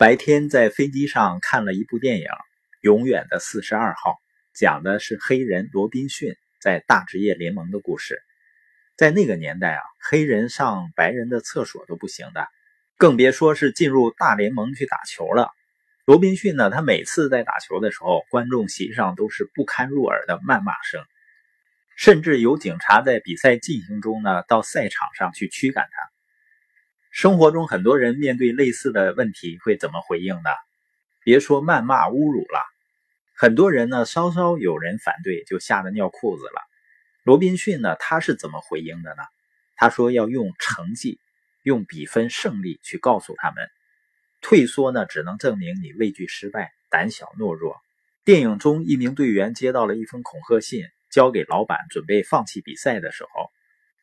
白天在飞机上看了一部电影《永远的四十二号》，讲的是黑人罗宾逊在大职业联盟的故事。在那个年代啊，黑人上白人的厕所都不行的，更别说是进入大联盟去打球了。罗宾逊呢，他每次在打球的时候，观众席上都是不堪入耳的谩骂声，甚至有警察在比赛进行中呢，到赛场上去驱赶他。生活中很多人面对类似的问题会怎么回应呢？别说谩骂侮辱了，很多人呢稍稍有人反对就吓得尿裤子了。罗宾逊呢他是怎么回应的呢？他说要用成绩、用比分胜利去告诉他们，退缩呢只能证明你畏惧失败、胆小懦弱。电影中一名队员接到了一封恐吓信，交给老板准备放弃比赛的时候。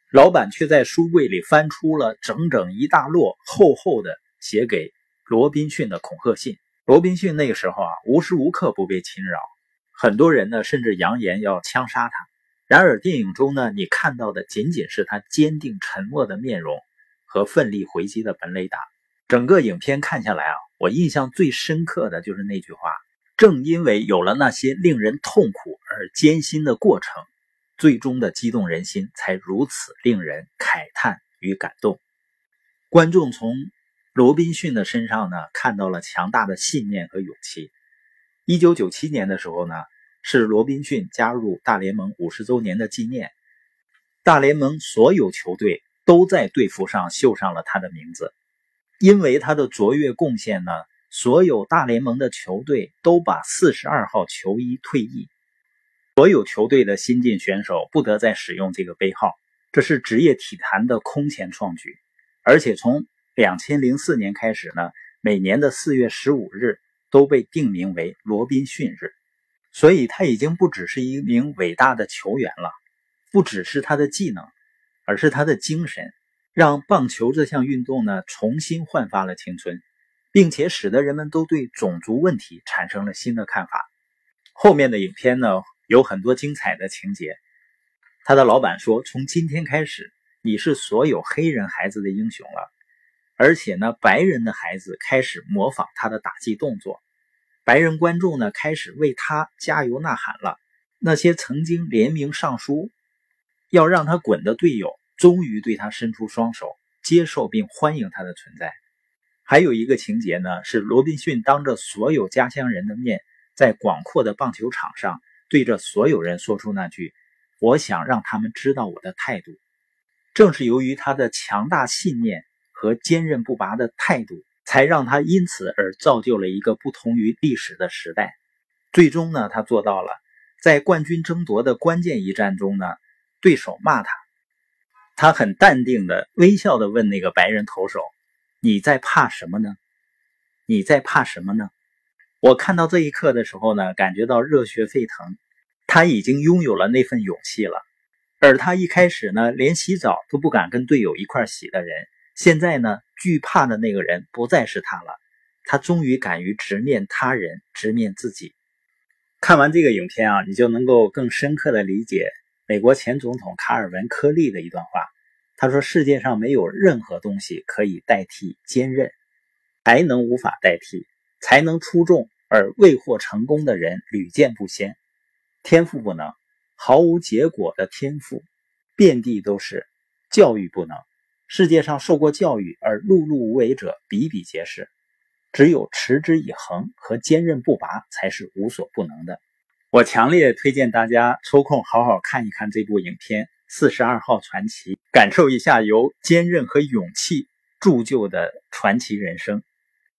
老板却在书柜里翻出了整整一大摞厚厚的写给罗宾逊的恐吓信。罗宾逊那个时候啊，无时无刻不被侵扰，很多人呢甚至扬言要枪杀他。然而电影中呢，你看到的仅仅是他坚定沉默的面容和奋力回击的本垒打。整个影片看下来啊，我印象最深刻的就是那句话：正因为有了那些令人痛苦而艰辛的过程。最终的激动人心，才如此令人慨叹与感动。观众从罗宾逊的身上呢，看到了强大的信念和勇气。一九九七年的时候呢，是罗宾逊加入大联盟五十周年的纪念，大联盟所有球队都在队服上绣上了他的名字。因为他的卓越贡献呢，所有大联盟的球队都把四十二号球衣退役。所有球队的新晋选手不得再使用这个杯号，这是职业体坛的空前创举。而且从两千零四年开始呢，每年的四月十五日都被定名为罗宾逊日。所以他已经不只是一名伟大的球员了，不只是他的技能，而是他的精神，让棒球这项运动呢重新焕发了青春，并且使得人们都对种族问题产生了新的看法。后面的影片呢？有很多精彩的情节。他的老板说：“从今天开始，你是所有黑人孩子的英雄了。”而且呢，白人的孩子开始模仿他的打击动作，白人观众呢开始为他加油呐喊了。那些曾经联名上书要让他滚的队友，终于对他伸出双手，接受并欢迎他的存在。还有一个情节呢，是罗宾逊当着所有家乡人的面，在广阔的棒球场上。对着所有人说出那句：“我想让他们知道我的态度。”正是由于他的强大信念和坚韧不拔的态度，才让他因此而造就了一个不同于历史的时代。最终呢，他做到了，在冠军争夺的关键一战中呢，对手骂他，他很淡定的微笑的问那个白人投手：“你在怕什么呢？你在怕什么呢？”我看到这一刻的时候呢，感觉到热血沸腾。他已经拥有了那份勇气了，而他一开始呢，连洗澡都不敢跟队友一块洗的人，现在呢，惧怕的那个人不再是他了。他终于敢于直面他人，直面自己。看完这个影片啊，你就能够更深刻的理解美国前总统卡尔文·科利的一段话。他说：“世界上没有任何东西可以代替坚韧，才能无法代替。”才能出众而未获成功的人屡见不鲜，天赋不能，毫无结果的天赋遍地都是，教育不能，世界上受过教育而碌碌无为者比比皆是，只有持之以恒和坚韧不拔才是无所不能的。我强烈推荐大家抽空好好看一看这部影片《四十二号传奇》，感受一下由坚韧和勇气铸就的传奇人生。